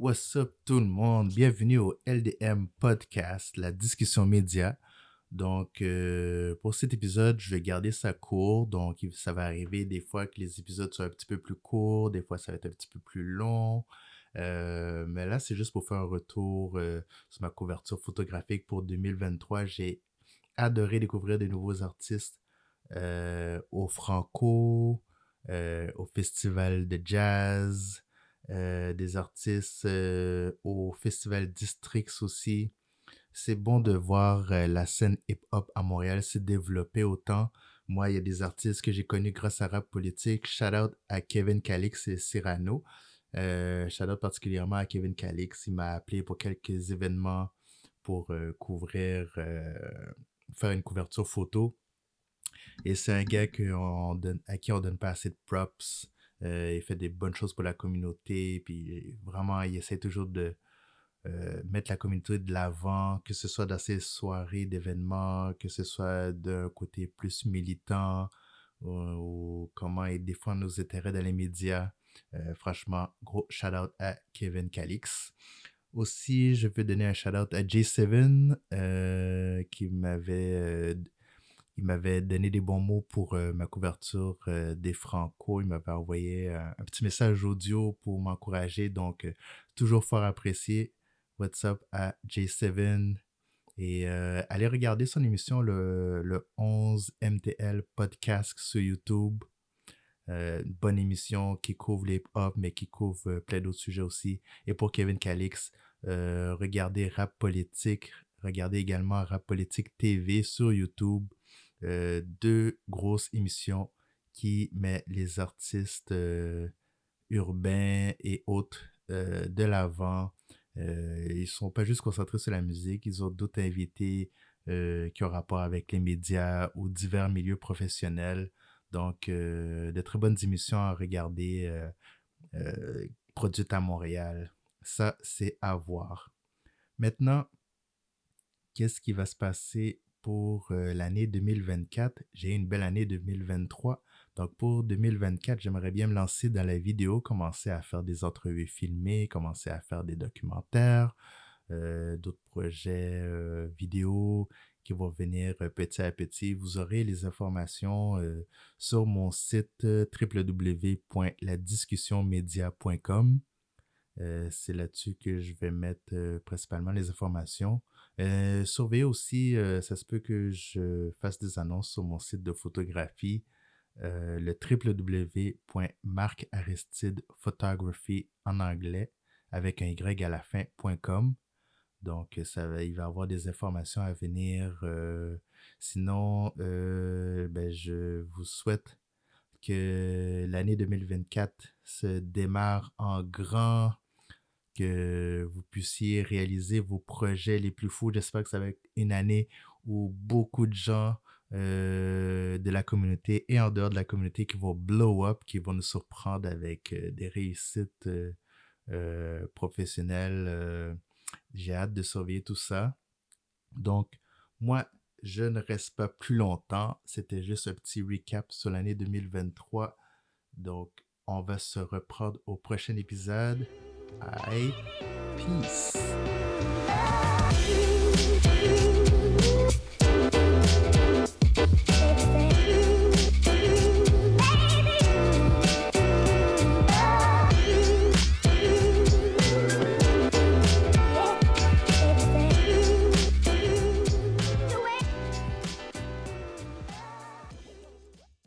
What's up tout le monde? Bienvenue au LDM Podcast, la discussion média. Donc, euh, pour cet épisode, je vais garder ça court. Donc, ça va arriver des fois que les épisodes soient un petit peu plus courts, des fois ça va être un petit peu plus long. Euh, mais là, c'est juste pour faire un retour euh, sur ma couverture photographique pour 2023. J'ai adoré découvrir des nouveaux artistes au Franco, au Festival de Jazz, des artistes au Festival Districts aussi c'est bon de voir euh, la scène hip-hop à Montréal se développer autant. Moi, il y a des artistes que j'ai connus grâce à Rap Politique. Shout out à Kevin Calix et Cyrano. Euh, shout out particulièrement à Kevin Calix. Il m'a appelé pour quelques événements pour euh, couvrir, euh, faire une couverture photo. Et c'est un gars à qui on donne pas assez de props. Il fait des bonnes choses pour la communauté. Puis vraiment, il essaie toujours de, euh, mettre la communauté de l'avant, que ce soit dans ces soirées d'événements, que ce soit d'un côté plus militant ou, comment il défend nos intérêts dans les médias. Euh, franchement, gros shout-out à Kevin Calix. Aussi, je veux donner un shout-out à J7 euh, qui m'avait il m'avait donné des bons mots pour ma couverture des Franco. Il m'avait envoyé un petit message audio pour m'encourager. Donc, toujours fort apprécié. What's Up à J7 et euh, allez regarder son émission le, le 11 MTL podcast sur YouTube. Euh, une bonne émission qui couvre les hop mais qui couvre euh, plein d'autres sujets aussi. Et pour Kevin Calix, regardez Rap Politique, regardez également Rap Politique TV sur YouTube. Deux grosses émissions qui mettent les artistes urbains et autres de l'avant euh, ils sont pas juste concentrés sur la musique, ils ont d'autres invités euh, qui ont rapport avec les médias ou divers milieux professionnels. Donc, euh, de très bonnes émissions à regarder produites à Montréal. Ça, c'est à voir. Maintenant, qu'est-ce qui va se passer pour l'année 2024? J'ai une belle année 2023. Donc pour 2024, j'aimerais bien me lancer dans la vidéo, commencer à faire des entrevues filmées, commencer à faire des documentaires, euh, d'autres projets euh, vidéo qui vont venir euh, petit à petit. Vous aurez les informations sur mon site www.ladiscussionmedia.com. C'est là-dessus que je vais mettre principalement les informations. Surveillez aussi, ça se peut que je fasse des annonces sur mon site de photographie euh, le www.marcaristide en anglais avec un Y à la fin.com. Donc, ça, il va y avoir des informations à venir. Euh, sinon, euh, ben, je vous souhaite que l'année 2024 se démarre en grand, que vous puissiez réaliser vos projets les plus fous. J'espère que ça va être une année où beaucoup de gens euh, de la communauté et en dehors de la communauté qui vont blow up, qui vont nous surprendre avec euh, des réussites euh, professionnelles. J'ai hâte de surveiller tout ça. Donc, moi, je ne reste pas plus longtemps. C'était juste un petit recap sur l'année 2023. Donc, on va se reprendre au prochain épisode. I peace.